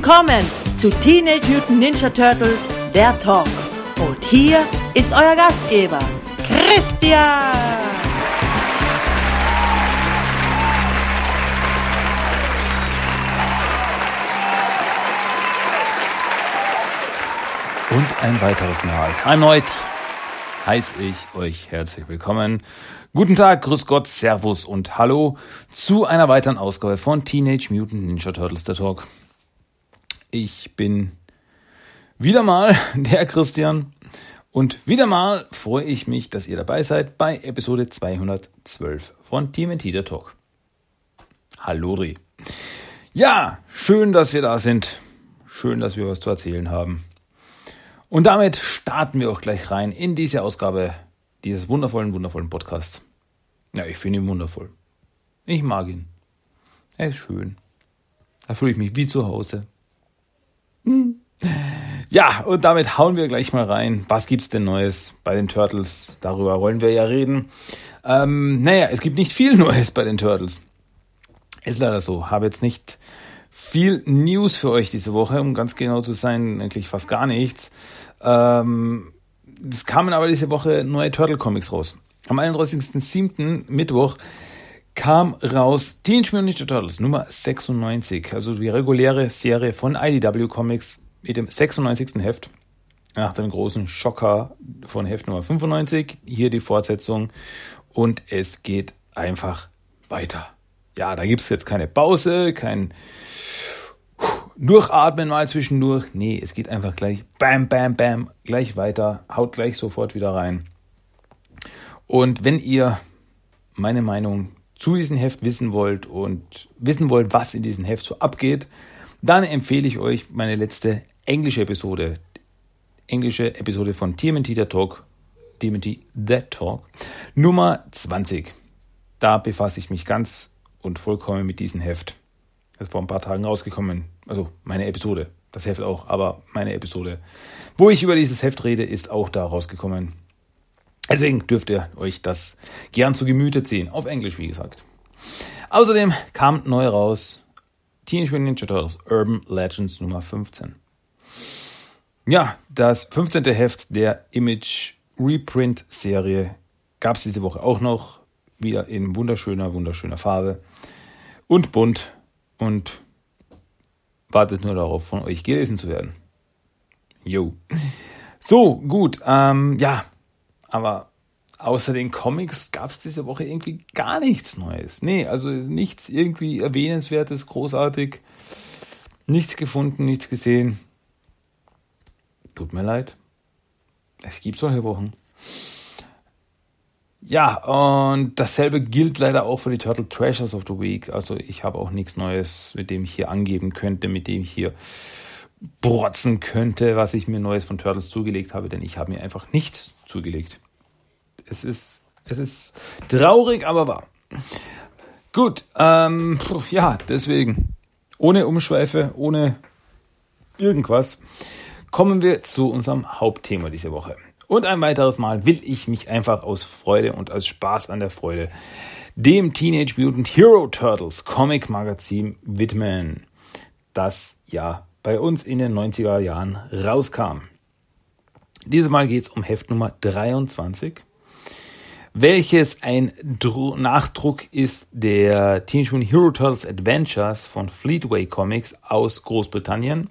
Willkommen zu Teenage Mutant Ninja Turtles, der Talk. Und hier ist euer Gastgeber, Christian. Und ein weiteres Mal. Erneut heiße ich euch herzlich willkommen. Guten Tag, Grüß Gott, Servus und Hallo zu einer weiteren Ausgabe von Teenage Mutant Ninja Turtles der Talk. Ich bin wieder mal der Christian und wieder mal freue ich mich, dass ihr dabei seid bei Episode 212 von TMT der Talk. Hallo Ri. Ja, schön, dass wir da sind. Schön, dass wir was zu erzählen haben. Und damit starten wir auch gleich rein in diese Ausgabe dieses wundervollen, wundervollen Podcasts. Ja, ich finde ihn wundervoll. Ich mag ihn. Er ist schön. Da fühle ich mich wie zu Hause. Ja, und damit hauen wir gleich mal rein. Was gibt's denn Neues bei den Turtles? Darüber wollen wir ja reden. Ähm, naja, es gibt nicht viel Neues bei den Turtles. Ist leider so. Habe jetzt nicht viel News für euch diese Woche, um ganz genau zu sein, eigentlich fast gar nichts. Ähm, es kamen aber diese Woche neue Turtle Comics raus. Am 31.07. Mittwoch kam raus Teenage Mutant Ninja Turtles Nummer 96, also die reguläre Serie von IDW Comics mit dem 96. Heft. Nach dem großen Schocker von Heft Nummer 95, hier die Fortsetzung und es geht einfach weiter. Ja, da gibt es jetzt keine Pause, kein Durchatmen mal zwischendurch. Nee, es geht einfach gleich bam, bam, bam, gleich weiter, haut gleich sofort wieder rein. Und wenn ihr meine Meinung zu diesem Heft wissen wollt und wissen wollt, was in diesem Heft so abgeht, dann empfehle ich euch meine letzte englische Episode. Englische Episode von TMT der Talk, TMT The Talk, Nummer 20. Da befasse ich mich ganz und vollkommen mit diesem Heft. Das ist vor ein paar Tagen rausgekommen. Also meine Episode. Das Heft auch, aber meine Episode. Wo ich über dieses Heft rede, ist auch da rausgekommen. Deswegen dürft ihr euch das gern zu Gemüte ziehen. Auf Englisch, wie gesagt. Außerdem kam neu raus Teenage Mutant Ninja Turtles Urban Legends Nummer 15. Ja, das 15. Heft der Image Reprint Serie gab es diese Woche auch noch. Wieder in wunderschöner, wunderschöner Farbe und bunt und wartet nur darauf, von euch gelesen zu werden. Jo. So, gut. Ähm, ja, aber außer den Comics gab es diese Woche irgendwie gar nichts Neues. Nee, also nichts irgendwie erwähnenswertes, großartig. Nichts gefunden, nichts gesehen. Tut mir leid. Es gibt solche Wochen. Ja, und dasselbe gilt leider auch für die Turtle Treasures of the Week. Also ich habe auch nichts Neues, mit dem ich hier angeben könnte, mit dem ich hier brotzen könnte, was ich mir Neues von Turtles zugelegt habe, denn ich habe mir einfach nichts zugelegt. Es ist, es ist traurig, aber wahr. Gut, ähm, ja, deswegen, ohne Umschweife, ohne irgendwas, kommen wir zu unserem Hauptthema diese Woche. Und ein weiteres Mal will ich mich einfach aus Freude und aus Spaß an der Freude dem Teenage Mutant Hero Turtles Comic Magazin widmen, das ja bei uns in den 90er Jahren rauskam. Dieses Mal geht es um Heft Nummer 23, welches ein Dro Nachdruck ist der Teenage Mutant Hero Turtles Adventures von Fleetway Comics aus Großbritannien.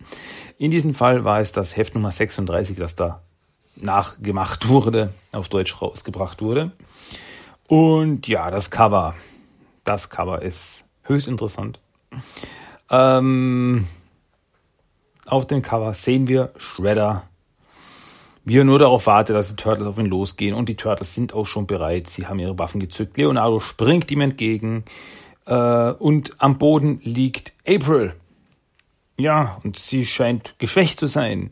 In diesem Fall war es das Heft Nummer 36, das da nachgemacht wurde, auf Deutsch rausgebracht wurde. Und ja, das Cover, das Cover ist höchst interessant. Ähm, auf dem Cover sehen wir Shredder, wie er nur darauf wartet, dass die Turtles auf ihn losgehen. Und die Turtles sind auch schon bereit. Sie haben ihre Waffen gezückt. Leonardo springt ihm entgegen. Äh, und am Boden liegt April. Ja, und sie scheint geschwächt zu sein.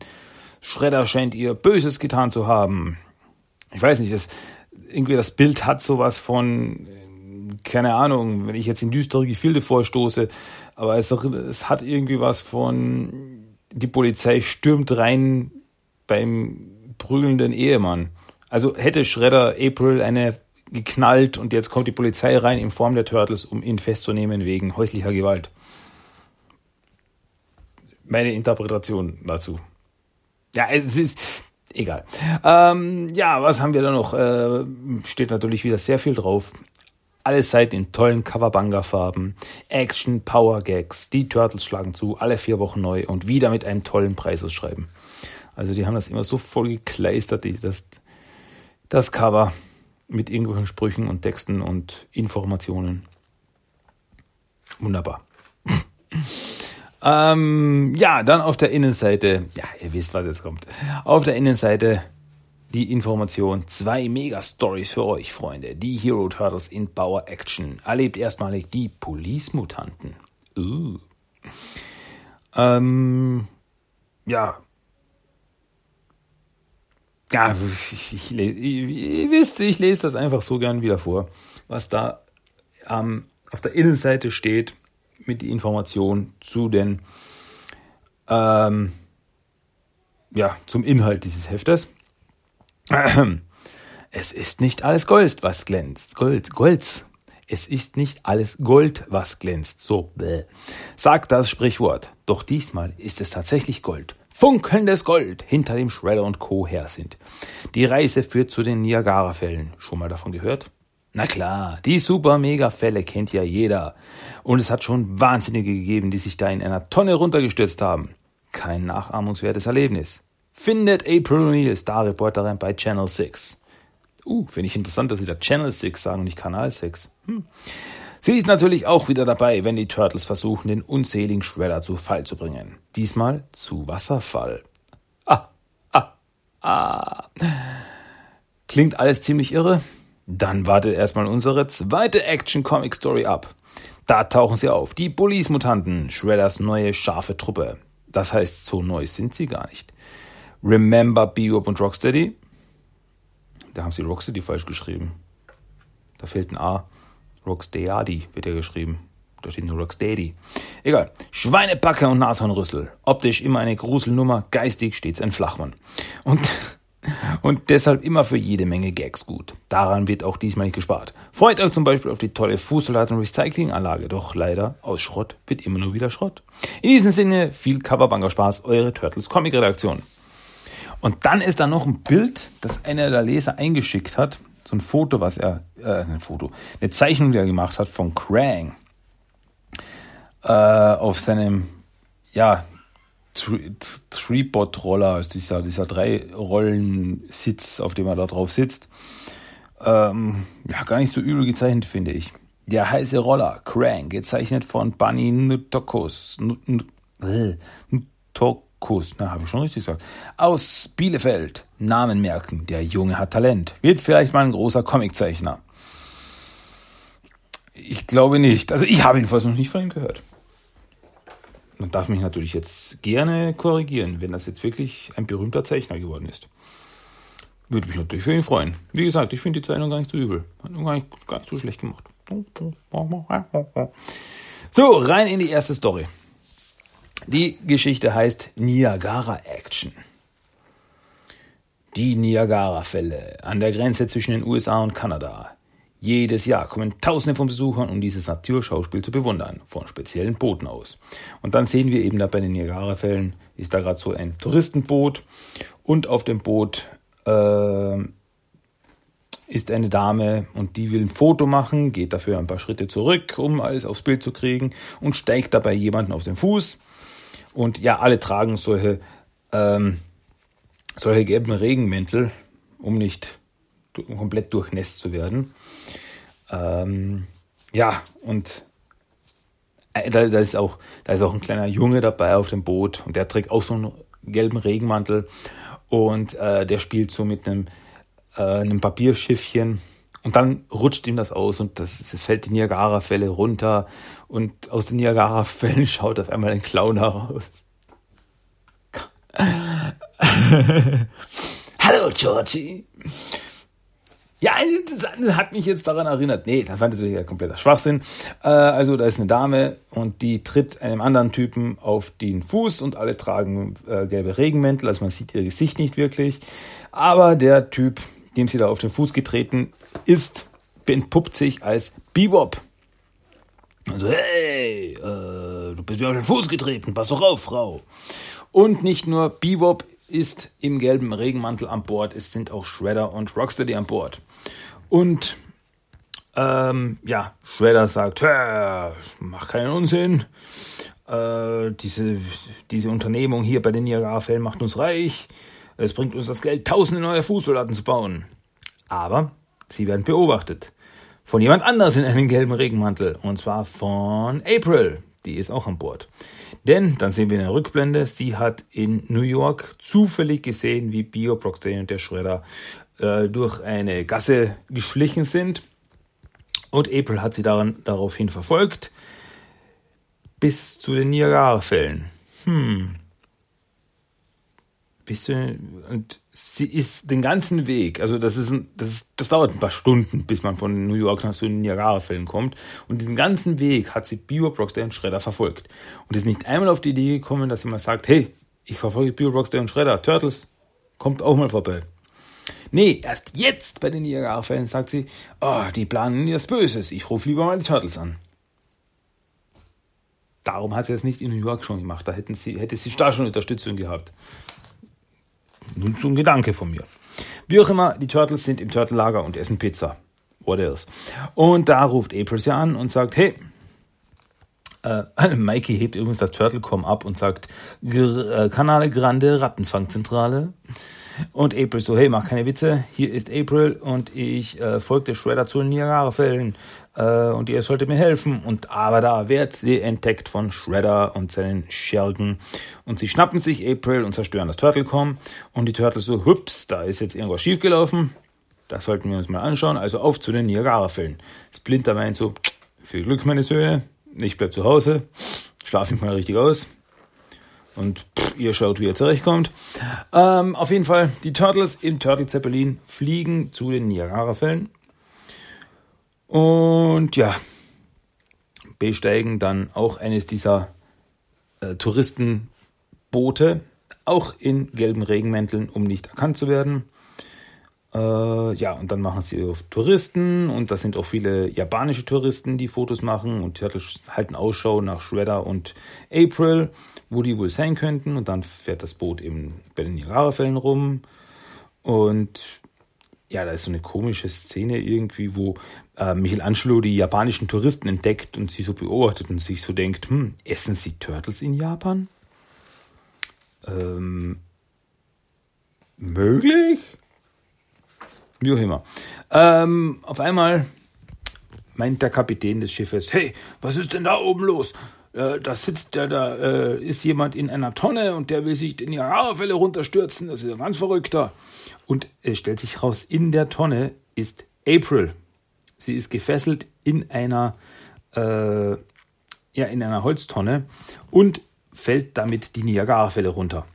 Shredder scheint ihr Böses getan zu haben. Ich weiß nicht, das, irgendwie das Bild hat sowas von, keine Ahnung, wenn ich jetzt in düstere Gefilde vorstoße, aber es, es hat irgendwie was von, die Polizei stürmt rein beim prügelnden Ehemann. Also hätte Shredder April eine geknallt und jetzt kommt die Polizei rein in Form der Turtles, um ihn festzunehmen wegen häuslicher Gewalt. meine Interpretation dazu. Ja, es ist egal. Ähm, ja, was haben wir da noch? Äh, steht natürlich wieder sehr viel drauf. Alles Seiten in tollen Coverbanga-Farben. Action, Power Gags. Die Turtles schlagen zu, alle vier Wochen neu und wieder mit einem tollen Preisausschreiben. Also die haben das immer so voll gekleistert, das, das Cover mit irgendwelchen Sprüchen und Texten und Informationen. Wunderbar. ähm, ja, dann auf der Innenseite, ja, ihr wisst, was jetzt kommt. Auf der Innenseite die Information, zwei Mega-Stories für euch, Freunde. Die Hero Turtles in Power Action. Erlebt erstmalig die Police-Mutanten. Uh. Ähm, ja. Ja, ich, ich, ich, ihr wisst, ich lese das einfach so gern wieder vor, was da ähm, auf der Innenseite steht mit die Information zu den ähm, ja, zum Inhalt dieses Heftes. Es ist nicht alles Gold, was glänzt. Gold, Golds. Es ist nicht alles Gold, was glänzt. So, bäh. sagt das Sprichwort. Doch diesmal ist es tatsächlich Gold. Funkelndes Gold, hinter dem Shredder und Co. her sind. Die Reise führt zu den Niagara-Fällen. Schon mal davon gehört? Na klar, die Super-Mega-Fälle kennt ja jeder. Und es hat schon Wahnsinnige gegeben, die sich da in einer Tonne runtergestürzt haben. Kein nachahmungswertes Erlebnis findet April O'Neil, Star-Reporterin bei Channel 6. Uh, finde ich interessant, dass sie da Channel 6 sagen und nicht Kanal 6. Hm. Sie ist natürlich auch wieder dabei, wenn die Turtles versuchen, den unzähligen Shredder zu Fall zu bringen. Diesmal zu Wasserfall. Ah, ah, ah. Klingt alles ziemlich irre? Dann wartet erstmal unsere zweite Action-Comic-Story ab. Da tauchen sie auf, die Police-Mutanten, Shredders neue scharfe Truppe. Das heißt, so neu sind sie gar nicht. Remember Bebop und Rocksteady. Da haben sie Rocksteady falsch geschrieben. Da fehlt ein A. Rocksteady wird ja geschrieben. Da steht nur Rocksteady. Egal. Schweinepacke und Nashornrüssel. Optisch immer eine Gruselnummer, geistig stets ein Flachmann. Und, und deshalb immer für jede Menge Gags gut. Daran wird auch diesmal nicht gespart. Freut euch zum Beispiel auf die tolle Fußsoldaten Recyclinganlage. Doch leider, aus Schrott wird immer nur wieder Schrott. In diesem Sinne, viel Coverbanker Spaß, eure Turtles Comic Redaktion. Und dann ist da noch ein Bild, das einer der Leser eingeschickt hat. So ein Foto, was er, äh, ein Foto, eine Zeichnung, die er gemacht hat von Krang. Äh, auf seinem, ja, Tripod-Roller, also dieser, dieser Drei-Rollen-Sitz, auf dem er da drauf sitzt. Ähm, ja, gar nicht so übel gezeichnet, finde ich. Der heiße Roller, Krang, gezeichnet von Bunny Nutokos. Nutok Kuss, na, habe ich schon richtig gesagt. Aus Bielefeld. Namen merken. Der Junge hat Talent. Wird vielleicht mal ein großer Comiczeichner. Ich glaube nicht. Also ich habe jedenfalls noch nicht von ihm gehört. Man darf mich natürlich jetzt gerne korrigieren, wenn das jetzt wirklich ein berühmter Zeichner geworden ist. Würde mich natürlich für ihn freuen. Wie gesagt, ich finde die Zeichnung gar nicht so übel. Hat gar nicht, gar nicht so schlecht gemacht. So, rein in die erste Story. Die Geschichte heißt Niagara Action. Die Niagara-Fälle an der Grenze zwischen den USA und Kanada. Jedes Jahr kommen Tausende von Besuchern, um dieses Naturschauspiel zu bewundern, von speziellen Booten aus. Und dann sehen wir eben da bei den Niagara-Fällen, ist da gerade so ein Touristenboot und auf dem Boot äh, ist eine Dame und die will ein Foto machen, geht dafür ein paar Schritte zurück, um alles aufs Bild zu kriegen und steigt dabei jemanden auf den Fuß und ja, alle tragen solche, ähm, solche gelben Regenmäntel, um nicht komplett durchnässt zu werden. Ähm, ja, und äh, da, da, ist auch, da ist auch ein kleiner Junge dabei auf dem Boot und der trägt auch so einen gelben Regenmantel und äh, der spielt so mit einem, äh, einem Papierschiffchen und dann rutscht ihm das aus und das, das fällt die Niagara-Fälle runter und aus den Niagara-Fällen schaut auf einmal ein Clown heraus. Hallo, Georgie. Ja, das hat mich jetzt daran erinnert. Nee, da fand es ja kompletter Schwachsinn. Äh, also, da ist eine Dame und die tritt einem anderen Typen auf den Fuß und alle tragen äh, gelbe Regenmäntel, also man sieht ihr Gesicht nicht wirklich. Aber der Typ, dem sie da auf den Fuß getreten ist, entpuppt sich als Bebop. Also, hey, äh, du bist mir auf den Fuß getreten. Pass doch auf, Frau. Und nicht nur Bebop ist im gelben Regenmantel an Bord, es sind auch Shredder und Rocksteady an Bord. Und ähm, ja, Shredder sagt, mach keinen Unsinn. Äh, diese, diese Unternehmung hier bei den Niagara-Fällen macht uns reich. Es bringt uns das Geld, tausende neue Fußsoldaten zu bauen. Aber sie werden beobachtet. Von jemand anders in einem gelben Regenmantel. Und zwar von April. Die ist auch an Bord. Denn, dann sehen wir in der Rückblende, sie hat in New York zufällig gesehen, wie Bio, Brockstein und der Schredder äh, durch eine Gasse geschlichen sind. Und April hat sie daran, daraufhin verfolgt. Bis zu den Niagara-Fällen. Hm. Bis zu, und sie ist den ganzen Weg, also das ist, ein, das ist, das dauert ein paar Stunden, bis man von New York nach zu den Niagara-Fällen kommt. Und den ganzen Weg hat sie Bio Broxday und Schredder verfolgt. Und ist nicht einmal auf die Idee gekommen, dass sie mal sagt, hey, ich verfolge Bio Broxday und Schredder, Turtles, kommt auch mal vorbei. Nee, erst jetzt bei den Niagara-Fällen sagt sie, oh, die planen das Böses, ich rufe lieber mal die Turtles an. Darum hat sie es nicht in New York schon gemacht, da hätten sie, hätte sie da schon Unterstützung gehabt. Nun so ein Gedanke von mir. Wie auch immer, die Turtles sind im Turtle-Lager und essen Pizza. What else? Und da ruft April sie an und sagt, hey, äh, Mikey hebt übrigens das Turtle.com ab und sagt, äh, Kanale Grande Rattenfangzentrale. Und April so, hey, mach keine Witze, hier ist April und ich äh, folgte Shredder zu den Niagara-Fällen äh, und ihr solltet mir helfen. Und aber da wird sie entdeckt von Shredder und seinen Schergen und sie schnappen sich April und zerstören das Turtlecom und die Turtles so, hups, da ist jetzt irgendwas schiefgelaufen. Das sollten wir uns mal anschauen. Also auf zu den Niagara-Fällen. Splinter meint so, viel Glück, meine Söhne, ich bleib zu Hause, schlafe ich mal richtig aus und pff, ihr schaut, wie ihr zurechtkommt. Ähm, auf jeden Fall, die Turtles im Turtle Zeppelin fliegen zu den Niagara-Fällen. Und ja, besteigen dann auch eines dieser äh, Touristenboote, auch in gelben Regenmänteln, um nicht erkannt zu werden. Äh, ja, und dann machen sie auf Touristen und das sind auch viele japanische Touristen, die Fotos machen und halten Ausschau nach Shredder und April, wo die wohl sein könnten. Und dann fährt das Boot eben bei den Niagara-Fällen rum. Und ja, da ist so eine komische Szene irgendwie, wo äh, Michelangelo die japanischen Touristen entdeckt und sie so beobachtet und sich so denkt, hm, essen sie Turtles in Japan? Ähm, möglich? Wie auch immer. Ähm, auf einmal meint der Kapitän des Schiffes, hey, was ist denn da oben los? Äh, da sitzt der, da äh, ist jemand in einer Tonne und der will sich in die Niagarafälle runterstürzen. Das ist ein ganz verrückter. Und es stellt sich raus, in der Tonne ist April. Sie ist gefesselt in einer, äh, ja, in einer Holztonne und fällt damit die Niagarafälle runter.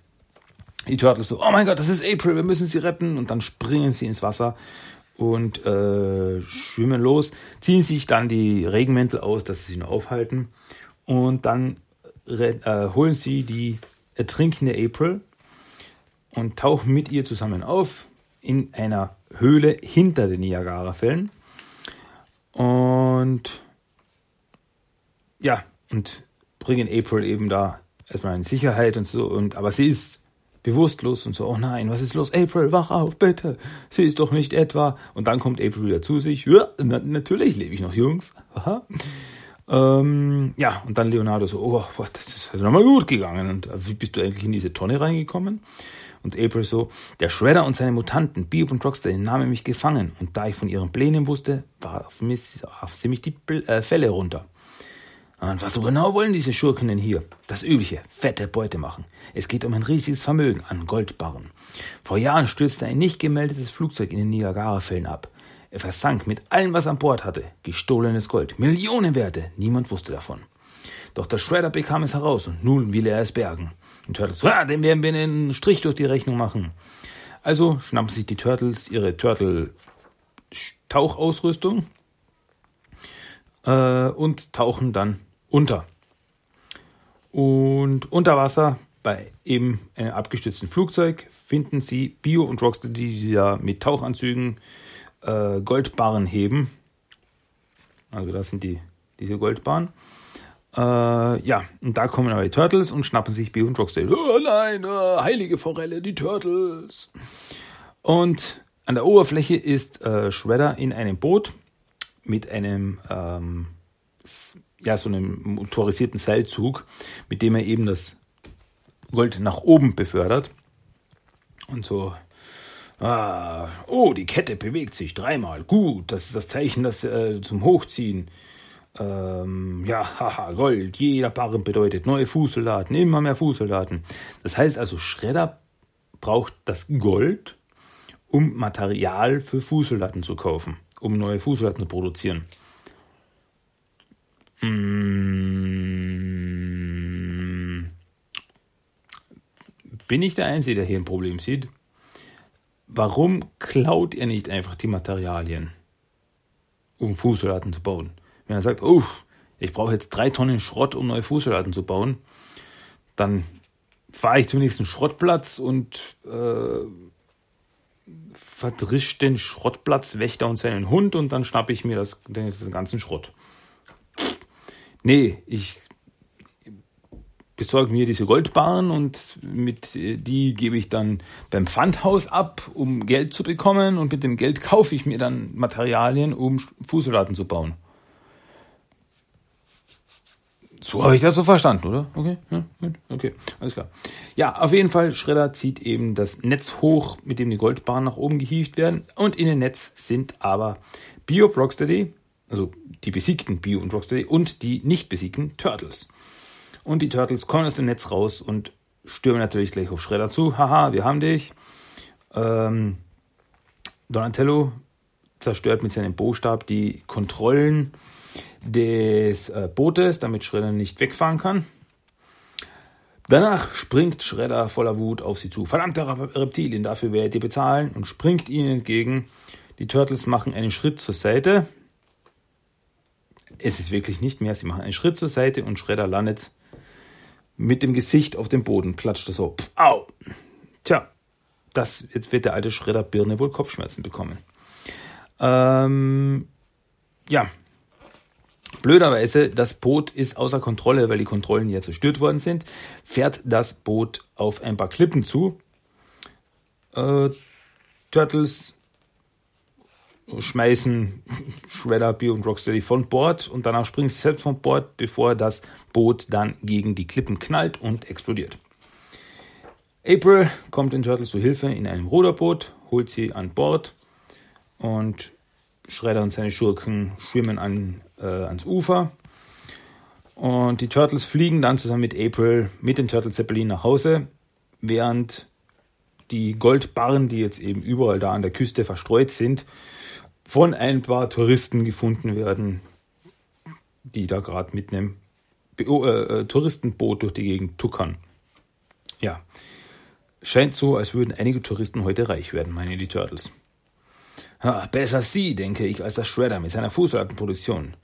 Die Turtles so, oh mein Gott, das ist April, wir müssen sie retten. Und dann springen sie ins Wasser und äh, schwimmen los, ziehen sich dann die Regenmäntel aus, dass sie sich nur aufhalten. Und dann äh, holen sie die ertrinkende April und tauchen mit ihr zusammen auf in einer Höhle hinter den Niagara-Fällen. Und ja, und bringen April eben da erstmal in Sicherheit und so. Und, aber sie ist bewusstlos und so, oh nein, was ist los? April, wach auf, bitte. Sie ist doch nicht etwa. Und dann kommt April wieder zu sich. Ja, na, natürlich lebe ich noch, Jungs. Ähm, ja, und dann Leonardo so, oh, das ist also nochmal gut gegangen. Und wie bist du eigentlich in diese Tonne reingekommen? Und April so, der Shredder und seine Mutanten, Bebop und Rockstar, nahmen mich gefangen. Und da ich von ihren Plänen wusste, warf, mich, warf sie mich die äh, Fälle runter. Und was so genau wollen diese Schurken denn hier? Das übliche, fette Beute machen. Es geht um ein riesiges Vermögen an Goldbarren. Vor Jahren stürzte ein nicht gemeldetes Flugzeug in den Niagara-Fällen ab. Er versank mit allem, was an Bord hatte. Gestohlenes Gold, Millionenwerte, niemand wusste davon. Doch der Shredder bekam es heraus und nun will er es bergen. Und Turtles, ja, dem werden wir einen Strich durch die Rechnung machen. Also schnappen sich die Turtles ihre Turtle-Tauchausrüstung äh, und tauchen dann unter. Und unter Wasser bei eben einem abgestürzten Flugzeug finden sie Bio und Rocksteady, die da mit Tauchanzügen äh, Goldbarren heben. Also das sind die, diese Goldbarren. Äh, ja, und da kommen aber die Turtles und schnappen sich Bio und Rocksteady. Oh nein, oh, heilige Forelle, die Turtles. Und an der Oberfläche ist äh, Shredder in einem Boot mit einem, ähm, ja, so einem motorisierten Seilzug, mit dem er eben das Gold nach oben befördert. Und so, ah, oh, die Kette bewegt sich dreimal. Gut, das ist das Zeichen das, äh, zum Hochziehen. Ähm, ja, haha, Gold. Jeder Barren bedeutet neue Fußsoldaten, immer mehr Fußsoldaten. Das heißt also, Schredder braucht das Gold, um Material für Fußsoldaten zu kaufen, um neue Fußsoldaten zu produzieren. Mmh. Bin ich der Einzige, der hier ein Problem sieht? Warum klaut ihr nicht einfach die Materialien, um Fußsoldaten zu bauen? Wenn er sagt, oh, ich brauche jetzt drei Tonnen Schrott, um neue Fußsoldaten zu bauen, dann fahre ich zum nächsten Schrottplatz und äh, verdrisch den Schrottplatzwächter und seinen Hund und dann schnappe ich mir das, den, den ganzen Schrott. Nee, ich besorge mir diese Goldbarren und mit die gebe ich dann beim Pfandhaus ab, um Geld zu bekommen und mit dem Geld kaufe ich mir dann Materialien, um Fußsoldaten zu bauen. So habe ich das so verstanden, oder? Okay, ja, gut, okay, alles klar. Ja, auf jeden Fall, Schredder zieht eben das Netz hoch, mit dem die Goldbahnen nach oben gehievt werden. Und in dem Netz sind aber Bio Rocksteady, also die besiegten Bio und Rocksteady und die nicht besiegten Turtles. Und die Turtles kommen aus dem Netz raus und stürmen natürlich gleich auf Schredder zu. Haha, wir haben dich. Ähm, Donatello zerstört mit seinem Bostab die Kontrollen des äh, Bootes, damit Schredder nicht wegfahren kann. Danach springt Schredder voller Wut auf sie zu. Verdammte Reptilien, dafür werdet ihr bezahlen und springt ihnen entgegen. Die Turtles machen einen Schritt zur Seite. Es ist wirklich nicht mehr. Sie machen einen Schritt zur Seite und Schredder landet mit dem Gesicht auf dem Boden, klatscht so. Pff, au! Tja, das, jetzt wird der alte Schredder Birne wohl Kopfschmerzen bekommen. Ähm, ja, Blöderweise, das Boot ist außer Kontrolle, weil die Kontrollen ja zerstört worden sind, fährt das Boot auf ein paar Klippen zu. Äh, Turtles schmeißen Shredder, Bio und Rocksteady von Bord und danach springen sie selbst von Bord, bevor das Boot dann gegen die Klippen knallt und explodiert. April kommt den Turtles zu Hilfe in einem Ruderboot, holt sie an Bord und Shredder und seine Schurken schwimmen an äh, ans Ufer. Und die Turtles fliegen dann zusammen mit April mit dem Turtle Zeppelin nach Hause, während die Goldbarren, die jetzt eben überall da an der Küste verstreut sind, von ein paar Touristen gefunden werden, die da gerade mit einem Be äh, äh, Touristenboot durch die Gegend tuckern. Ja, scheint so, als würden einige Touristen heute reich werden, meinen die Turtles. Ha, besser sie, denke ich, als der Shredder mit seiner Fußsoldatenproduktion.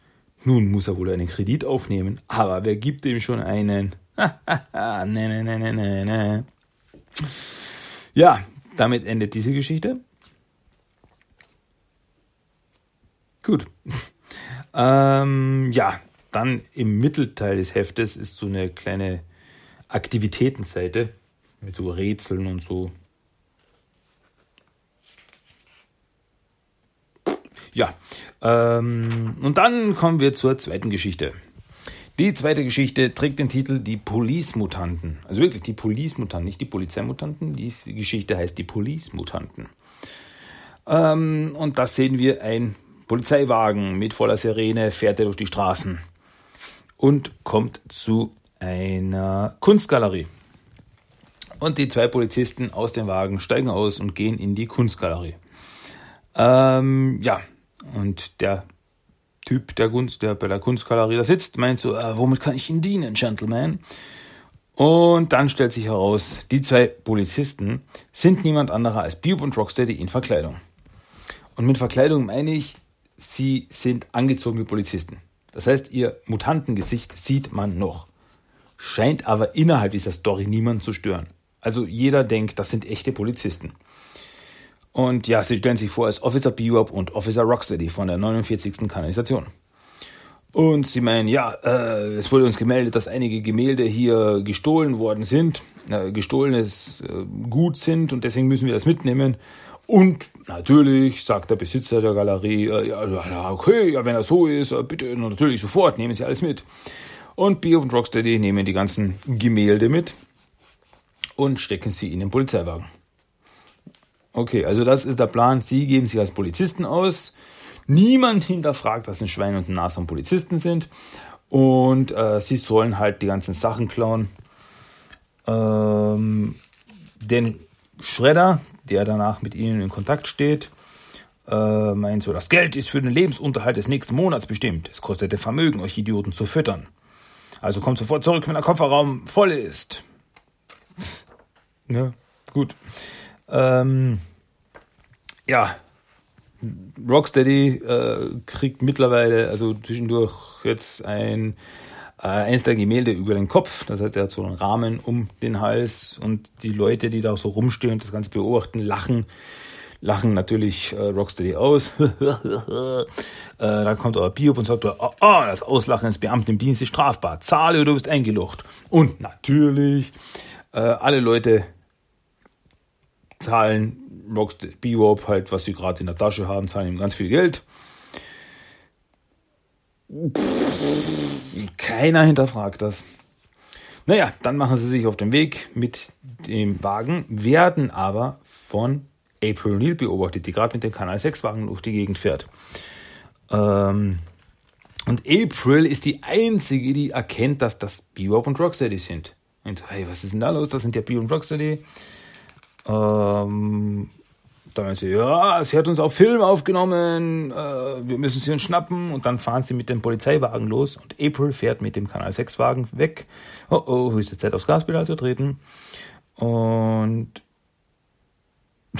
Nun muss er wohl einen Kredit aufnehmen, aber wer gibt ihm schon einen? ne, ne, ne, ne, ne, ne. Ja, damit endet diese Geschichte. Gut. ähm, ja, dann im Mittelteil des Heftes ist so eine kleine Aktivitätenseite mit so Rätseln und so Ja, ähm, und dann kommen wir zur zweiten Geschichte. Die zweite Geschichte trägt den Titel Die Police-Mutanten. Also wirklich die Police-Mutanten, nicht die Polizeimutanten. Die Geschichte heißt Die Police-Mutanten. Ähm, und da sehen wir ein Polizeiwagen mit voller Sirene, fährt er durch die Straßen und kommt zu einer Kunstgalerie. Und die zwei Polizisten aus dem Wagen steigen aus und gehen in die Kunstgalerie. Ähm, ja, und der Typ, der, Gunst, der bei der Kunstgalerie da sitzt, meint so, äh, womit kann ich Ihnen dienen, Gentleman? Und dann stellt sich heraus, die zwei Polizisten sind niemand anderer als Bube und Rocksteady in Verkleidung. Und mit Verkleidung meine ich, sie sind angezogen wie Polizisten. Das heißt, ihr Mutantengesicht sieht man noch. Scheint aber innerhalb dieser Story niemanden zu stören. Also jeder denkt, das sind echte Polizisten. Und ja, sie stellen sich vor als Officer Bebop und Officer Rocksteady von der 49. Kanalisation. Und sie meinen, ja, äh, es wurde uns gemeldet, dass einige Gemälde hier gestohlen worden sind, äh, gestohlenes äh, Gut sind und deswegen müssen wir das mitnehmen. Und natürlich sagt der Besitzer der Galerie, äh, ja, okay, ja, wenn das so ist, äh, bitte natürlich sofort, nehmen Sie alles mit. Und Bio und Rocksteady nehmen die ganzen Gemälde mit und stecken sie in den Polizeiwagen. Okay, also das ist der Plan. Sie geben sich als Polizisten aus. Niemand hinterfragt, dass ein Schwein und ein Nashorn Polizisten sind. Und äh, sie sollen halt die ganzen Sachen klauen. Ähm, den Schredder, der danach mit ihnen in Kontakt steht, äh, meint so, das Geld ist für den Lebensunterhalt des nächsten Monats bestimmt. Es kostete Vermögen, euch Idioten zu füttern. Also kommt sofort zurück, wenn der Kofferraum voll ist. ja, gut. Ähm, ja, Rocksteady äh, kriegt mittlerweile, also zwischendurch jetzt ein äh, eins der Gemälde über den Kopf. Das heißt, er hat so einen Rahmen um den Hals und die Leute, die da so rumstehen und das Ganze beobachten, lachen. Lachen natürlich äh, Rocksteady aus. äh, da kommt aber Biob und sagt, oh, oh, das Auslachen eines Beamten im Dienst ist strafbar. Zahle oder du wirst eingelocht. Und natürlich, äh, alle Leute zahlen Rocksteady, Bebop halt, was sie gerade in der Tasche haben, zahlen ihm ganz viel Geld. Keiner hinterfragt das. Naja, dann machen sie sich auf den Weg mit dem Wagen, werden aber von April O'Neil beobachtet, die gerade mit dem Kanal 6 Wagen durch die Gegend fährt. Ähm, und April ist die einzige, die erkennt, dass das Bebop und Rocksteady sind. Und hey, was ist denn da los? Das sind ja Bebop und Rocksteady. Ähm, da meint sie, ja, sie hat uns auf Film aufgenommen, äh, wir müssen sie uns schnappen. Und dann fahren sie mit dem Polizeiwagen los und April fährt mit dem Kanal 6 Wagen weg. Oh oh, höchste Zeit aufs Gaspedal zu treten. Und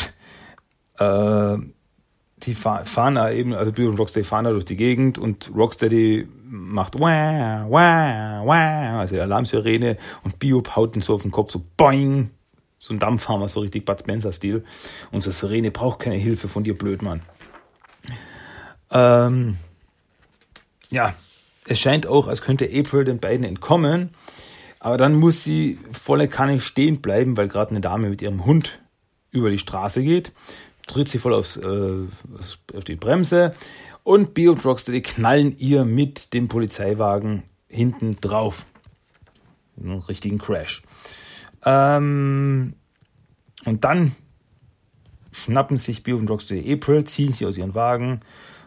äh, die fahren da eben, also Bill und Rocksteady fahren da durch die Gegend und Rocksteady macht wah, wah, wah, also Alarmsirene und Bio haut ihn so auf den Kopf, so boing, so ein Dampfhammer, so richtig Bud Spencer-Stil. Unsere Sirene braucht keine Hilfe von dir, Blödmann. Ähm, ja, es scheint auch, als könnte April den beiden entkommen. Aber dann muss sie volle Kanne stehen bleiben, weil gerade eine Dame mit ihrem Hund über die Straße geht. Tritt sie voll aufs, äh, auf die Bremse. Und Bio und Rocksteady knallen ihr mit dem Polizeiwagen hinten drauf. Einen richtigen Crash. Ähm, und dann schnappen sich Bio und Rocksteady April, ziehen sie aus ihren Wagen.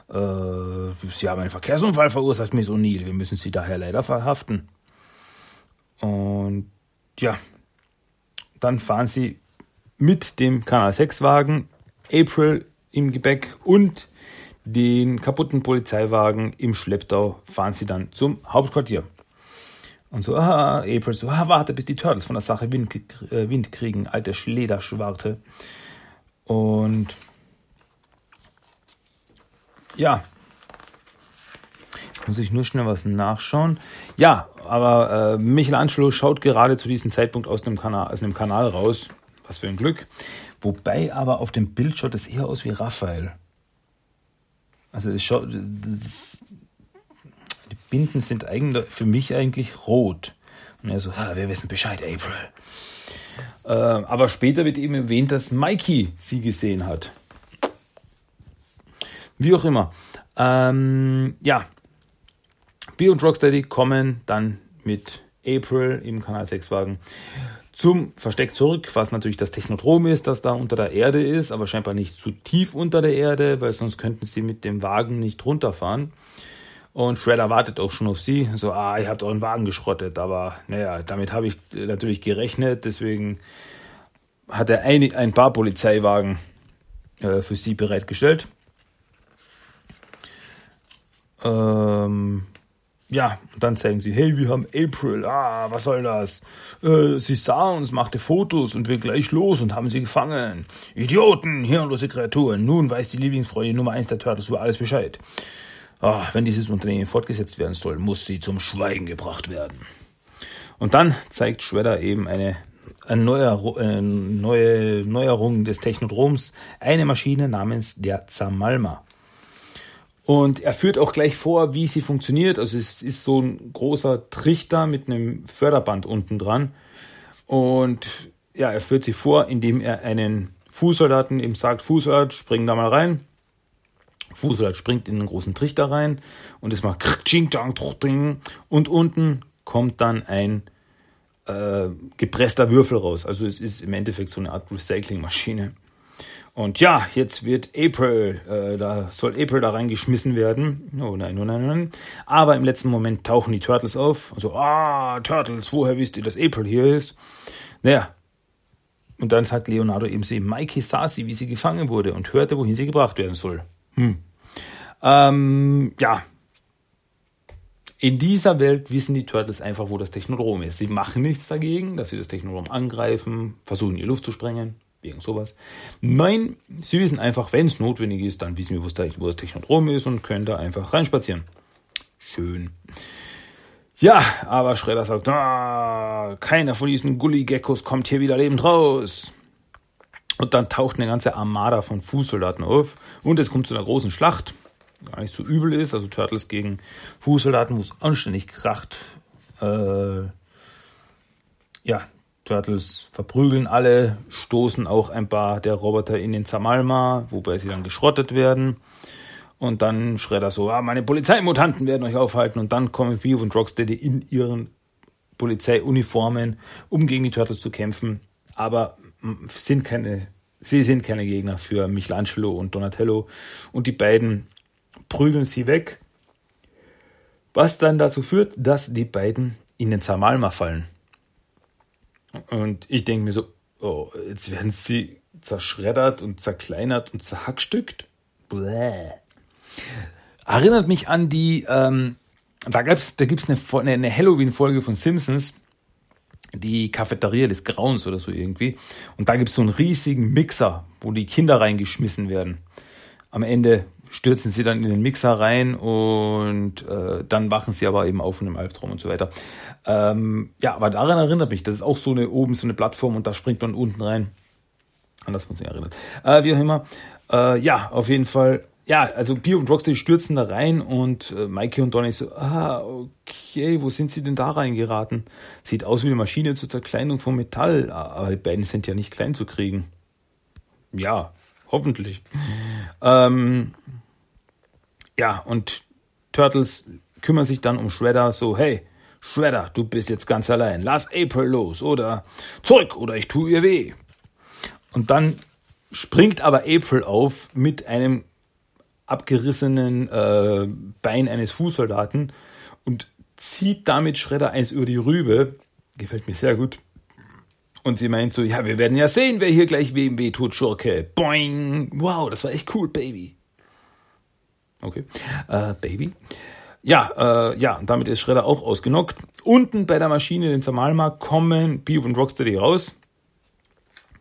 Äh, sie haben einen Verkehrsunfall verursacht, Miss O'Neill. Wir müssen sie daher leider verhaften. Und ja, dann fahren sie mit dem Kanal 6 Wagen, April im Gepäck und den kaputten Polizeiwagen im Schlepptau fahren sie dann zum Hauptquartier. Und so, ah, April so, ah, warte, bis die Turtles von der Sache Wind, äh, Wind kriegen, alte Schlederschwarte. Und ja, muss ich nur schnell was nachschauen. Ja, aber äh, Michelangelo schaut gerade zu diesem Zeitpunkt aus dem, Kanal, aus dem Kanal raus. Was für ein Glück. Wobei aber auf dem Bild schaut es eher aus wie Raphael. Also es schaut, das, Binden sind eigentlich für mich eigentlich rot. Und er so, ah, wir wissen Bescheid, April. Äh, aber später wird eben erwähnt, dass Mikey sie gesehen hat. Wie auch immer. Ähm, ja. B und Rocksteady kommen dann mit April im Kanal 6 Wagen zum Versteck zurück, was natürlich das Technodrom ist, das da unter der Erde ist, aber scheinbar nicht zu tief unter der Erde, weil sonst könnten sie mit dem Wagen nicht runterfahren. Und Shredder wartet auch schon auf sie. So, ah, ihr habt euren Wagen geschrottet. Aber naja, damit habe ich natürlich gerechnet. Deswegen hat er ein, ein paar Polizeiwagen äh, für sie bereitgestellt. Ähm, ja, dann zeigen sie, hey, wir haben April, ah, was soll das? Äh, sie sah uns, machte Fotos und wir gleich los und haben sie gefangen. Idioten, hirnlose Kreaturen. Nun weiß die Lieblingsfreundin Nummer 1 der Turtles über alles Bescheid. Oh, wenn dieses Unternehmen fortgesetzt werden soll, muss sie zum Schweigen gebracht werden. Und dann zeigt Shredder eben eine, eine, neue, eine neue Neuerung des Technodroms, eine Maschine namens der Zamalma. Und er führt auch gleich vor, wie sie funktioniert. Also es ist so ein großer Trichter mit einem Förderband unten dran. Und ja, er führt sie vor, indem er einen Fußsoldaten ihm sagt, Fußsoldat, spring da mal rein. Fußsoldat springt in einen großen Trichter rein und es macht und unten kommt dann ein äh, gepresster Würfel raus. Also es ist im Endeffekt so eine Art Recyclingmaschine. Und ja, jetzt wird April, äh, da soll April da reingeschmissen werden. Oh nein, oh nein, oh nein. Aber im letzten Moment tauchen die Turtles auf. Also, ah, Turtles, woher wisst ihr, dass April hier ist? Naja. Und dann sagt Leonardo eben sie, Mikey sah sie, wie sie gefangen wurde und hörte, wohin sie gebracht werden soll. Hm. Ähm, ja, in dieser Welt wissen die Turtles einfach, wo das Technodrom ist. Sie machen nichts dagegen, dass sie das Technodrom angreifen, versuchen, die Luft zu sprengen, wegen sowas. Nein, sie wissen einfach, wenn es notwendig ist, dann wissen wir, wo das Technodrom ist und können da einfach reinspazieren. Schön. Ja, aber Schredder sagt, ah, keiner von diesen Gully-Geckos kommt hier wieder lebend raus. Und dann taucht eine ganze Armada von Fußsoldaten auf und es kommt zu einer großen Schlacht gar nicht so übel ist. Also Turtles gegen Fußsoldaten, es anständig kracht. Äh, ja, Turtles verprügeln alle, stoßen auch ein paar der Roboter in den Zamalma, wobei sie dann geschrottet werden. Und dann Schredder so, ah, meine Polizeimutanten werden euch aufhalten. Und dann kommen Beef und Rocksteady in ihren Polizeiuniformen, um gegen die Turtles zu kämpfen. Aber sind keine, sie sind keine Gegner für Michelangelo und Donatello. Und die beiden prügeln sie weg, was dann dazu führt, dass die beiden in den Zamalma fallen. Und ich denke mir so, oh, jetzt werden sie zerschreddert und zerkleinert und zerhackstückt. Bläh. Erinnert mich an die, ähm, da, gab's, da gibt es eine, eine Halloween-Folge von Simpsons, die Cafeteria des Grauens oder so irgendwie. Und da gibt es so einen riesigen Mixer, wo die Kinder reingeschmissen werden. Am Ende stürzen sie dann in den Mixer rein und äh, dann wachen sie aber eben auf von einem Albtraum und so weiter. Ähm, ja, aber daran erinnert mich, das ist auch so eine oben so eine Plattform und da springt man unten rein. An das man sich erinnert. Äh, wie auch immer. Äh, ja, auf jeden Fall. Ja, also Bio und Rocksteady stürzen da rein und äh, Mikey und Donny so, ah, okay, wo sind sie denn da reingeraten? Sieht aus wie eine Maschine zur Zerkleinung von Metall, aber die beiden sind ja nicht klein zu kriegen. Ja, hoffentlich. Ähm, ja, und Turtles kümmern sich dann um Shredder, so, hey, Shredder, du bist jetzt ganz allein, lass April los oder zurück oder ich tue ihr weh. Und dann springt aber April auf mit einem abgerissenen äh, Bein eines Fußsoldaten und zieht damit Shredder eins über die Rübe. Gefällt mir sehr gut. Und sie meint so, ja, wir werden ja sehen, wer hier gleich wem weh tut, Schurke. Boing. Wow, das war echt cool, Baby. Okay. Äh, Baby. Ja, äh, ja, damit ist Schredder auch ausgenockt. Unten bei der Maschine, dem Zamalmarkt, kommen Beep und Rocksteady raus.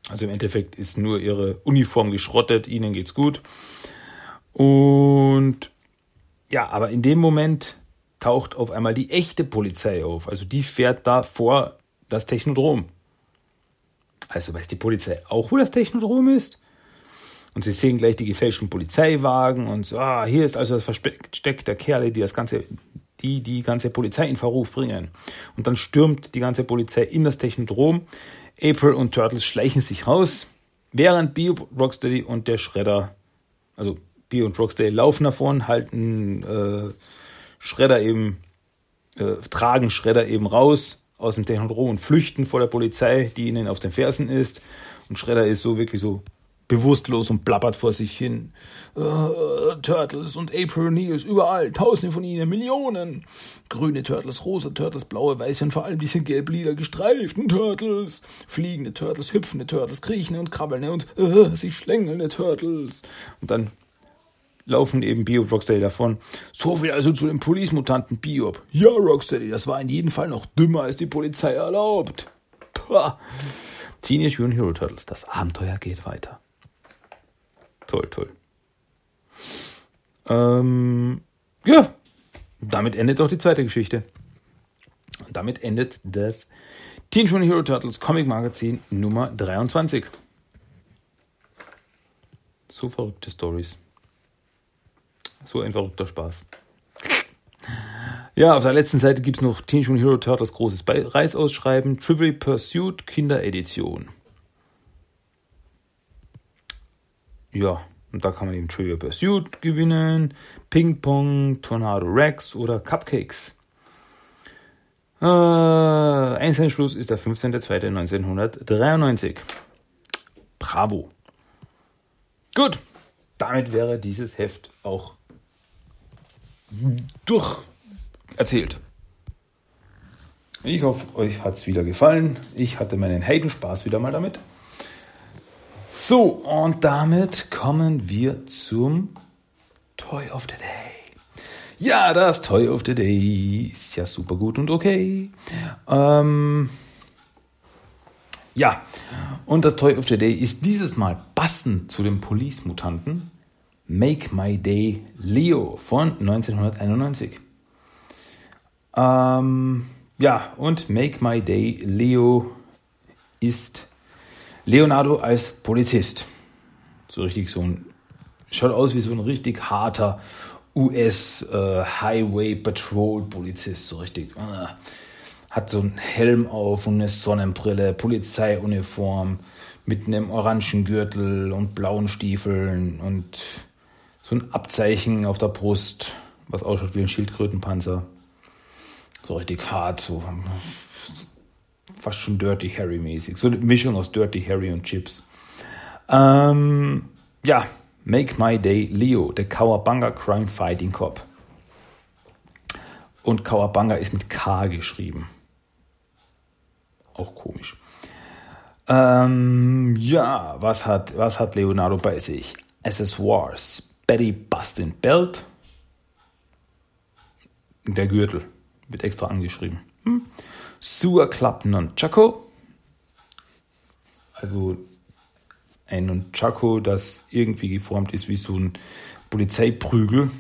Also im Endeffekt ist nur ihre Uniform geschrottet, ihnen geht's gut. Und ja, aber in dem Moment taucht auf einmal die echte Polizei auf. Also die fährt da vor das Technodrom. Also weiß die Polizei auch, wo das Technodrom ist? Und sie sehen gleich die gefälschten Polizeiwagen und so, ah, hier ist also das Versteck der Kerle, die das ganze, die die ganze Polizei in Verruf bringen. Und dann stürmt die ganze Polizei in das Technodrom. April und Turtles schleichen sich raus, während Bio, Rocksteady und der Schredder, also Bio und Rocksteady laufen davon, halten äh, Schredder eben, äh, tragen Schredder eben raus aus dem Technodrom und flüchten vor der Polizei, die ihnen auf den Fersen ist. Und Schredder ist so wirklich so bewusstlos und plappert vor sich hin. Uh, Turtles und April News, überall, tausende von ihnen, Millionen. Grüne Turtles, rosa Turtles, blaue, weiße und vor allem diese gelb-lila gestreiften Turtles. Fliegende Turtles, hüpfende Turtles, kriechende und krabbelnde und uh, sich schlängelnde Turtles. Und dann laufen eben Bio und Rocksteady davon. So viel also zu den Police-Mutanten Biob. Ja, Rocksteady, das war in jedem Fall noch dümmer, als die Polizei erlaubt. Pah. Teenage Mutant Hero Turtles, das Abenteuer geht weiter toll, toll. Ähm, ja, damit endet auch die zweite Geschichte. Damit endet das Teenage Mutant Hero Turtles Comic Magazin Nummer 23. So verrückte Stories. So ein verrückter Spaß. Ja, auf der letzten Seite gibt es noch Teenage Mutant Hero Turtles großes Reisausschreiben, Trivial Pursuit Kinderedition. Ja, und da kann man eben Trivial Pursuit gewinnen, Ping Pong, Tornado Rex oder Cupcakes. Äh, Einzelschluss ist der 15.02.1993. Bravo. Gut, damit wäre dieses Heft auch durch erzählt. Ich hoffe, euch hat es wieder gefallen. Ich hatte meinen Heidenspaß wieder mal damit. So, und damit kommen wir zum Toy of the Day. Ja, das Toy of the Day ist ja super gut und okay. Ähm, ja, und das Toy of the Day ist dieses Mal passend zu dem Police-Mutanten Make My Day Leo von 1991. Ähm, ja, und Make My Day Leo ist Leonardo als Polizist. So richtig so ein, schaut aus wie so ein richtig harter US äh, Highway Patrol Polizist, so richtig. Äh, hat so einen Helm auf und eine Sonnenbrille, Polizeiuniform mit einem orangen Gürtel und blauen Stiefeln und so ein Abzeichen auf der Brust, was ausschaut wie ein Schildkrötenpanzer. So richtig hart, so fast schon Dirty Harry mäßig. So eine Mischung aus Dirty Harry und Chips. Ähm, ja, Make My Day Leo, der Kawabanga Crime Fighting Cop. Und Kawabanga ist mit K geschrieben. Auch komisch. Ähm, ja, was hat, was hat Leonardo bei sich? Accessoires. Betty Bustin Belt. Der Gürtel wird extra angeschrieben. Hm. Sewer Club Nunchaku. Also ein Nunchaku, das irgendwie geformt ist wie so ein Polizeiprügel.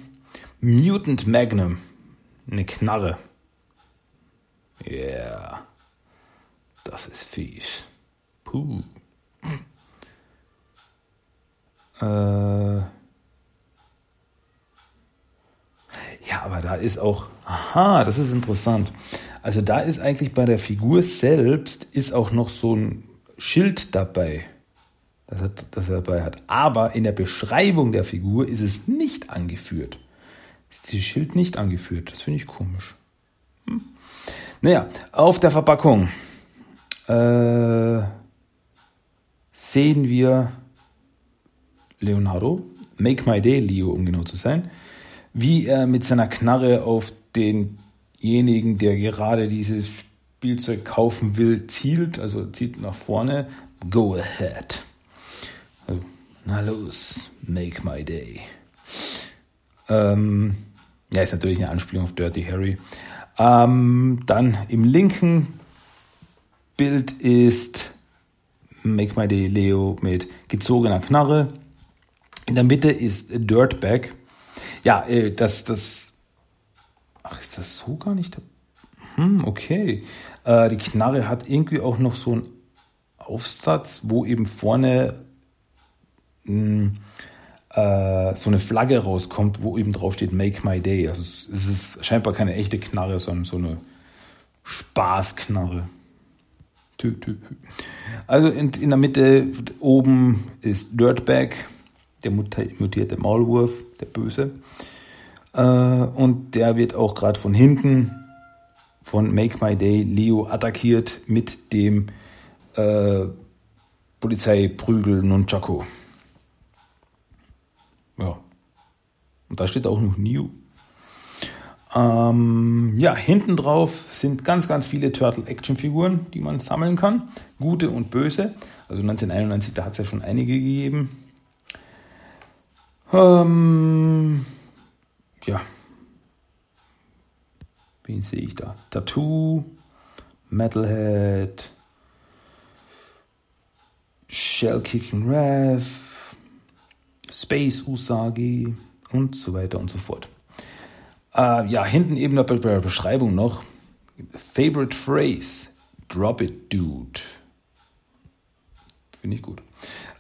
Mutant Magnum. Eine Knarre. Ja. Yeah. Das ist fies. Puh. Äh. Ja, aber da ist auch, aha, das ist interessant. Also da ist eigentlich bei der Figur selbst ist auch noch so ein Schild dabei, das, hat, das er dabei hat. Aber in der Beschreibung der Figur ist es nicht angeführt. Ist dieses Schild nicht angeführt. Das finde ich komisch. Hm. Naja, auf der Verpackung äh, sehen wir Leonardo, Make My Day Leo, um genau zu sein, wie er mit seiner Knarre auf denjenigen, der gerade dieses Spielzeug kaufen will, zielt, also zieht nach vorne. Go ahead. Also, na los, make my day. Ähm, ja, ist natürlich eine Anspielung auf Dirty Harry. Ähm, dann im linken Bild ist Make My Day Leo mit gezogener Knarre. In der Mitte ist Dirtbag. Ja, äh, das, das. Ach, ist das so gar nicht? Hm, okay. Äh, die Knarre hat irgendwie auch noch so einen Aufsatz, wo eben vorne mh, hm, äh, so eine Flagge rauskommt, wo eben drauf steht Make My Day. Also es ist scheinbar keine echte Knarre, sondern so eine Spaßknarre. Also in, in der Mitte oben ist Dirtbag der mutierte Maulwurf, der Böse. Äh, und der wird auch gerade von hinten von Make My Day Leo attackiert mit dem äh, Polizeiprügel Nunchaku. Ja. Und da steht auch noch New. Ähm, ja, hinten drauf sind ganz, ganz viele Turtle-Action-Figuren, die man sammeln kann. Gute und böse. Also 1991, da hat es ja schon einige gegeben. Ähm, ja. Wen sehe ich da? Tattoo, Metalhead, Shell Kicking Rev, Space Usagi und so weiter und so fort. Äh, ja, hinten eben bei der Beschreibung noch Favorite Phrase, Drop it, Dude. Finde ich gut.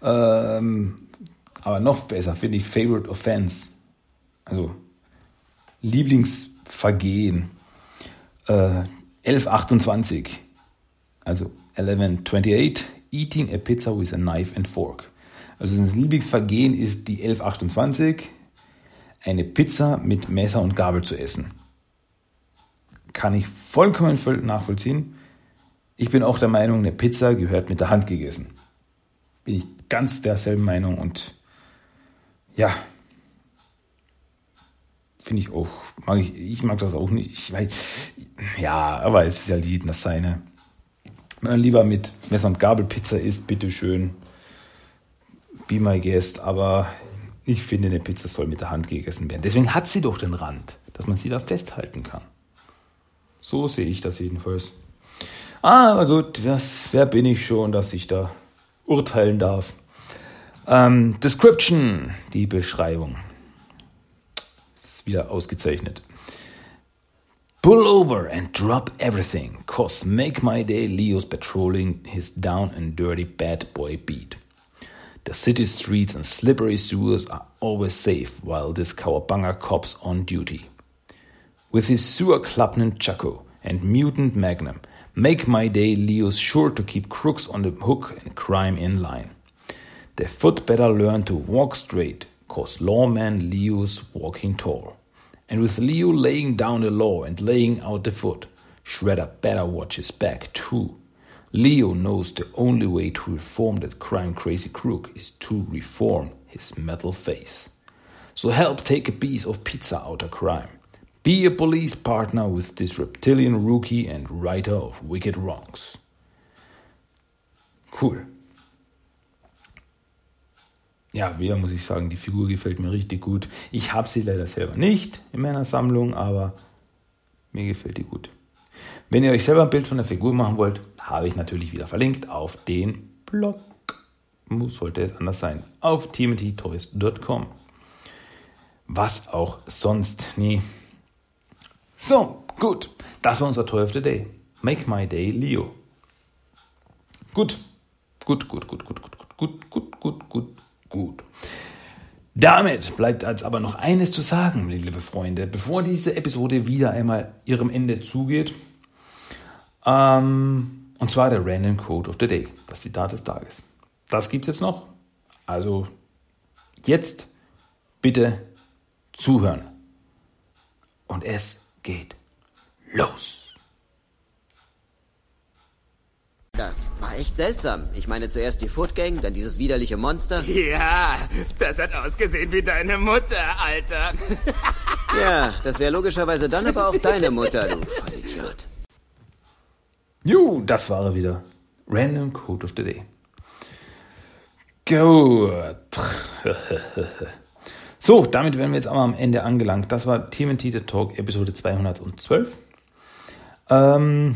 Ähm, aber noch besser finde ich Favorite Offense. Also Lieblingsvergehen. Äh, 1128, also 1128, eating a pizza with a knife and fork. Also das Lieblingsvergehen ist die 1128, eine Pizza mit Messer und Gabel zu essen. Kann ich vollkommen nachvollziehen. Ich bin auch der Meinung, eine Pizza gehört mit der Hand gegessen. Bin ich ganz derselben Meinung und ja, finde ich auch, mag ich, ich mag das auch nicht. Ich weiß, ja, aber es ist ja jedem das seine. Wenn man lieber mit Messer und Gabel Pizza isst, bitteschön. Be my guest, aber ich finde, eine Pizza soll mit der Hand gegessen werden. Deswegen hat sie doch den Rand, dass man sie da festhalten kann. So sehe ich das jedenfalls. Aber gut, was, wer bin ich schon, dass ich da urteilen darf? Ähm, Description, die Beschreibung. Ist wieder ausgezeichnet. Pull over and drop everything, cause make my day Leo's patrolling his down and dirty bad boy beat. The city streets and slippery sewers are always safe while this cowabunga cop's on duty. With his sewer club Chaco and mutant magnum, make my day Leo's sure to keep crooks on the hook and crime in line. The foot better learn to walk straight, cause lawman Leo's walking tall. And with Leo laying down the law and laying out the foot, Shredder better watch his back too. Leo knows the only way to reform that crime crazy crook is to reform his metal face. So help take a piece of pizza out of crime. Be a police partner with this reptilian rookie and writer of wicked wrongs. Cool. Ja, wieder muss ich sagen, die Figur gefällt mir richtig gut. Ich habe sie leider selber nicht in meiner Sammlung, aber mir gefällt die gut. Wenn ihr euch selber ein Bild von der Figur machen wollt, habe ich natürlich wieder verlinkt auf den Blog. Sollte es anders sein. Auf timothytoys.com. Was auch sonst. Nee. So, gut. Das war unser Toy of the Day. Make my day Leo. Gut. Gut, gut, gut, gut, gut, gut, gut, gut, gut, gut. Damit bleibt als aber noch eines zu sagen, liebe Freunde, bevor diese Episode wieder einmal ihrem Ende zugeht. Ähm, und zwar der Random Code of the Day, das Zitat des Tages. Das gibt es jetzt noch. Also jetzt bitte zuhören. Und es geht los. Das war echt seltsam. Ich meine zuerst die Foot Gang, dann dieses widerliche Monster. Ja, das hat ausgesehen wie deine Mutter, Alter. ja, das wäre logischerweise dann aber auch deine Mutter, du Vollidiot. Juhu, das war er wieder. Random Code of the Day. Gut. so, damit wären wir jetzt aber am Ende angelangt. Das war TMT The Talk Episode 212. Ähm,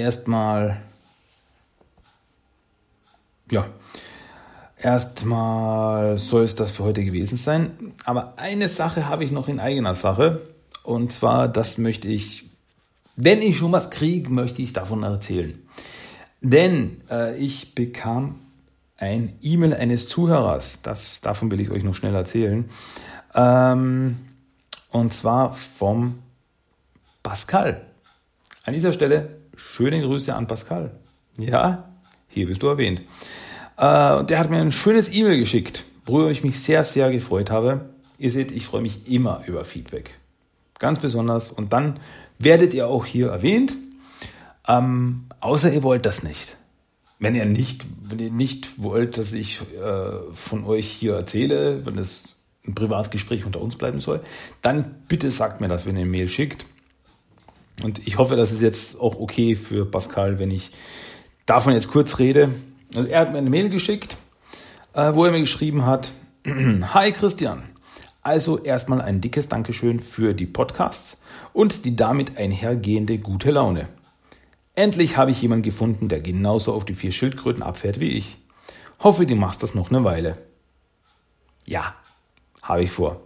erstmal, ja, erstmal soll es das für heute gewesen sein. Aber eine Sache habe ich noch in eigener Sache. Und zwar, das möchte ich wenn ich schon was kriege, möchte ich davon erzählen. Denn äh, ich bekam ein E-Mail eines Zuhörers, das, davon will ich euch noch schnell erzählen. Ähm, und zwar vom Pascal. An dieser Stelle schöne Grüße an Pascal. Ja, hier bist du erwähnt. Äh, der hat mir ein schönes E-Mail geschickt, worüber ich mich sehr, sehr gefreut habe. Ihr seht, ich freue mich immer über Feedback. Ganz besonders. Und dann werdet ihr auch hier erwähnt. Ähm, außer ihr wollt das nicht. Wenn ihr nicht, wenn ihr nicht wollt, dass ich äh, von euch hier erzähle, wenn es ein Privatgespräch unter uns bleiben soll, dann bitte sagt mir das, wenn ihr eine Mail schickt. Und ich hoffe, das ist jetzt auch okay für Pascal, wenn ich davon jetzt kurz rede. Also er hat mir eine Mail geschickt, äh, wo er mir geschrieben hat, Hi Christian, also erstmal ein dickes Dankeschön für die Podcasts und die damit einhergehende gute Laune. Endlich habe ich jemanden gefunden, der genauso auf die vier Schildkröten abfährt wie ich. Hoffe, du machst das noch eine Weile. Ja, habe ich vor.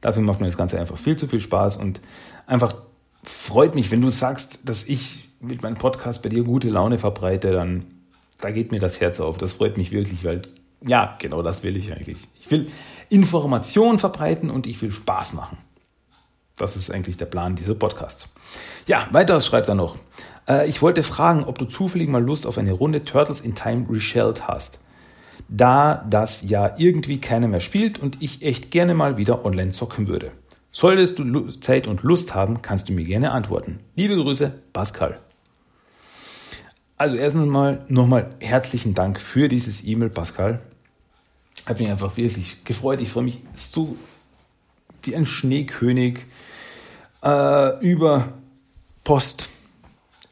Dafür macht mir das Ganze einfach viel zu viel Spaß und einfach freut mich, wenn du sagst, dass ich mit meinem Podcast bei dir gute Laune verbreite, dann da geht mir das Herz auf. Das freut mich wirklich, weil ja, genau das will ich eigentlich. Ich will Informationen verbreiten und ich will Spaß machen. Das ist eigentlich der Plan dieser Podcast. Ja, weiteres schreibt er noch. Äh, ich wollte fragen, ob du zufällig mal Lust auf eine Runde Turtles in Time Reshelled hast. Da das ja irgendwie keiner mehr spielt und ich echt gerne mal wieder online zocken würde. Solltest du Zeit und Lust haben, kannst du mir gerne antworten. Liebe Grüße, Pascal. Also erstens mal nochmal herzlichen Dank für dieses E-Mail, Pascal. Hat mich einfach wirklich gefreut. Ich freue mich so wie ein Schneekönig äh, über Post,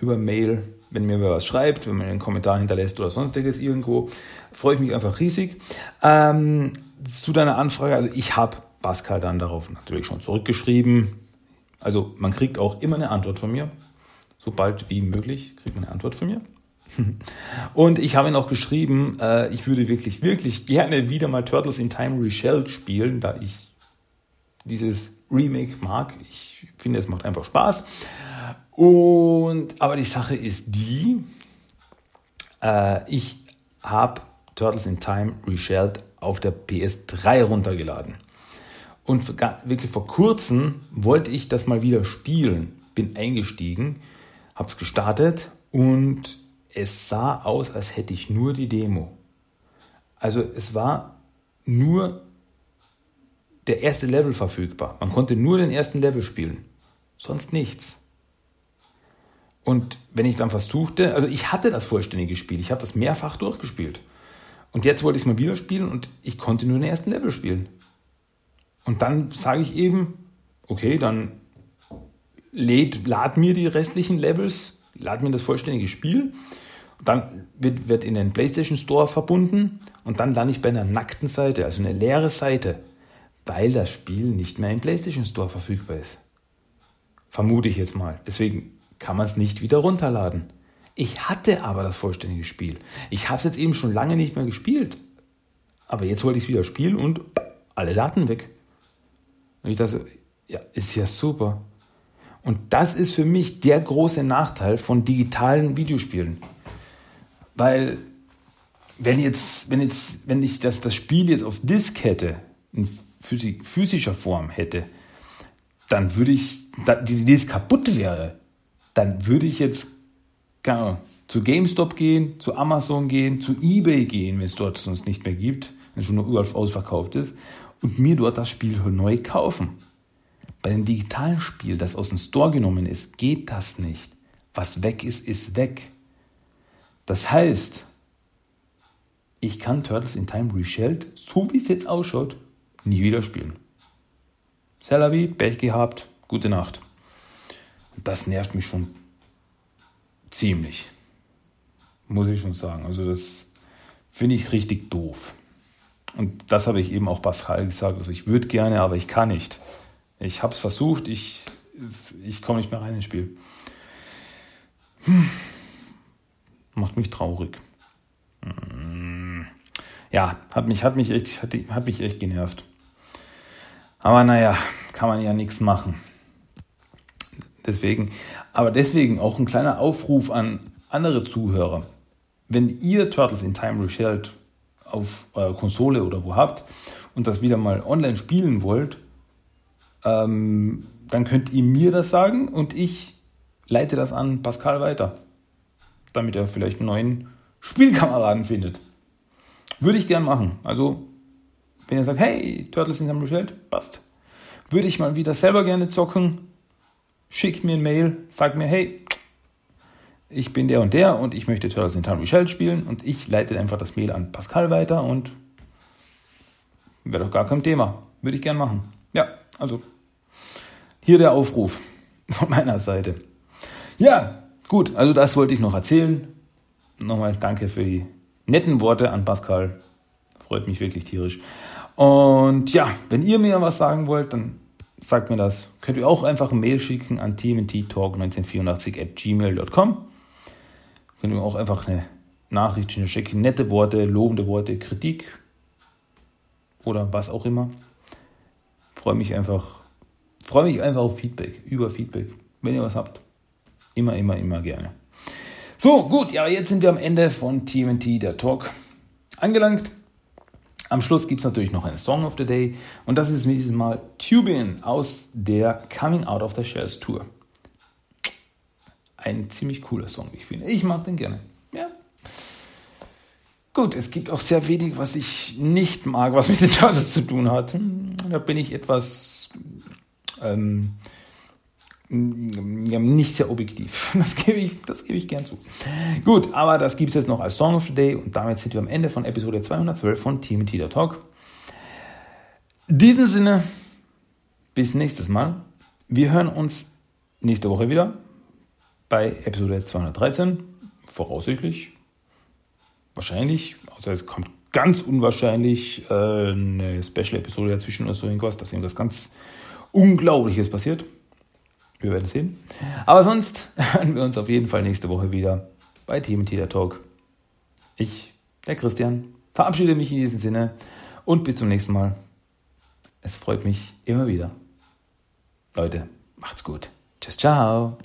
über Mail, wenn mir was schreibt, wenn man einen Kommentar hinterlässt oder sonstiges irgendwo, freue ich mich einfach riesig. Ähm, zu deiner Anfrage, also ich habe Pascal dann darauf natürlich schon zurückgeschrieben. Also man kriegt auch immer eine Antwort von mir. Sobald wie möglich kriegt man eine Antwort von mir. Und ich habe ihn auch geschrieben, äh, ich würde wirklich, wirklich gerne wieder mal Turtles in Time Reshelled spielen, da ich dieses Remake mag. Ich finde, es macht einfach Spaß. Und aber die Sache ist die, äh, ich habe Turtles in Time Reshelled auf der PS3 runtergeladen. Und wirklich vor kurzem wollte ich das mal wieder spielen. Bin eingestiegen, habe es gestartet und es sah aus, als hätte ich nur die Demo. Also es war nur der erste Level verfügbar. Man konnte nur den ersten Level spielen. Sonst nichts. Und wenn ich dann versuchte, also ich hatte das vollständige Spiel, ich habe das mehrfach durchgespielt. Und jetzt wollte ich es mal wieder spielen und ich konnte nur den ersten Level spielen. Und dann sage ich eben, okay, dann lädt, lad mir die restlichen Levels, lad mir das vollständige Spiel. Dann wird, wird in den PlayStation Store verbunden und dann lande ich bei einer nackten Seite, also eine leere Seite weil das Spiel nicht mehr im PlayStation Store verfügbar ist. Vermute ich jetzt mal. Deswegen kann man es nicht wieder runterladen. Ich hatte aber das vollständige Spiel. Ich habe es jetzt eben schon lange nicht mehr gespielt. Aber jetzt wollte ich es wieder spielen und alle Daten weg. Und ich dachte, ja, ist ja super. Und das ist für mich der große Nachteil von digitalen Videospielen. Weil, wenn jetzt, wenn jetzt, wenn ich das, das Spiel jetzt auf Disk hätte, in physischer Form hätte, dann würde ich, die Idee kaputt wäre, dann würde ich jetzt genau, zu GameStop gehen, zu Amazon gehen, zu eBay gehen, wenn es dort sonst nicht mehr gibt, wenn es schon noch überall ausverkauft ist, und mir dort das Spiel neu kaufen. Bei dem digitalen Spiel, das aus dem Store genommen ist, geht das nicht. Was weg ist, ist weg. Das heißt, ich kann Turtles in Time Reshelled, so wie es jetzt ausschaut, nie wieder spielen. Selavi, Pech gehabt, gute Nacht. Das nervt mich schon ziemlich. Muss ich schon sagen. Also das finde ich richtig doof. Und das habe ich eben auch Pascal gesagt. Also ich würde gerne, aber ich kann nicht. Ich habe es versucht, ich, ich komme nicht mehr rein ins Spiel. Hm. Macht mich traurig. Hm. Ja, hat mich, hat mich, echt, hat, hat mich echt genervt. Aber naja, kann man ja nichts machen. Deswegen, aber deswegen auch ein kleiner Aufruf an andere Zuhörer. Wenn ihr Turtles in Time Reshelled auf eurer Konsole oder wo habt und das wieder mal online spielen wollt, ähm, dann könnt ihr mir das sagen und ich leite das an Pascal weiter, damit er vielleicht einen neuen Spielkameraden findet. Würde ich gern machen. Also wenn ihr sagt, hey, Turtles in Reshelled, passt. Würde ich mal wieder selber gerne zocken, schickt mir ein Mail, sagt mir, hey, ich bin der und der und ich möchte Turtles in Time Reshelled spielen und ich leite einfach das Mail an Pascal weiter und wäre doch gar kein Thema. Würde ich gern machen. Ja, also hier der Aufruf von meiner Seite. Ja, gut, also das wollte ich noch erzählen. Nochmal danke für die netten Worte an Pascal. Freut mich wirklich tierisch. Und ja, wenn ihr mir was sagen wollt, dann sagt mir das. Könnt ihr auch einfach eine Mail schicken an tmnttalk1984 at gmail.com. Könnt ihr auch einfach eine Nachricht schicken, nette Worte, lobende Worte, Kritik oder was auch immer. Freue mich einfach, freue mich einfach auf Feedback, über Feedback. Wenn ihr was habt, immer, immer, immer gerne. So, gut, ja, jetzt sind wir am Ende von TMT, der Talk, angelangt. Am Schluss gibt es natürlich noch einen Song of the Day und das ist dieses Mal Tubin aus der Coming Out of the Shells Tour. Ein ziemlich cooler Song, ich finde. Ich mag den gerne. Ja. Gut, es gibt auch sehr wenig, was ich nicht mag, was mit den Turtles zu tun hat. Da bin ich etwas ähm, nicht sehr objektiv. Das gebe ich, das gebe ich gern zu. Gut, aber das gibt es jetzt noch als Song of the Day und damit sind wir am Ende von Episode 212 von Team Teeter Talk. In diesem Sinne, bis nächstes Mal. Wir hören uns nächste Woche wieder bei Episode 213. Voraussichtlich. Wahrscheinlich, außer es kommt ganz unwahrscheinlich äh, eine Special-Episode dazwischen oder so irgendwas, dass irgendwas ganz Unglaubliches passiert. Wir werden sehen. Aber sonst hören wir uns auf jeden Fall nächste Woche wieder bei Teeter Talk. Ich, der Christian, verabschiede mich in diesem Sinne und bis zum nächsten Mal. Es freut mich immer wieder. Leute, macht's gut. Tschüss, ciao.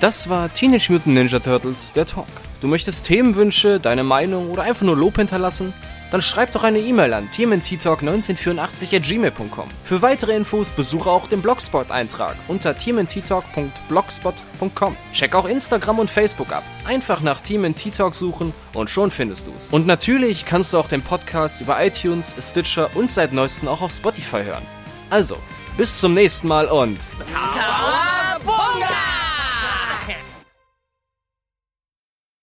Das war Teenage Mutant Ninja Turtles, der Talk. Du möchtest Themenwünsche, deine Meinung oder einfach nur Lob hinterlassen? Dann schreib doch eine E-Mail an tmnttalk1984 at gmail.com. Für weitere Infos besuche auch den Blogspot-Eintrag unter tmnttalk.blogspot.com. Check auch Instagram und Facebook ab. Einfach nach TMNT suchen und schon findest du's. Und natürlich kannst du auch den Podcast über iTunes, Stitcher und seit neuestem auch auf Spotify hören. Also, Bis zum nächsten Mal und... Karte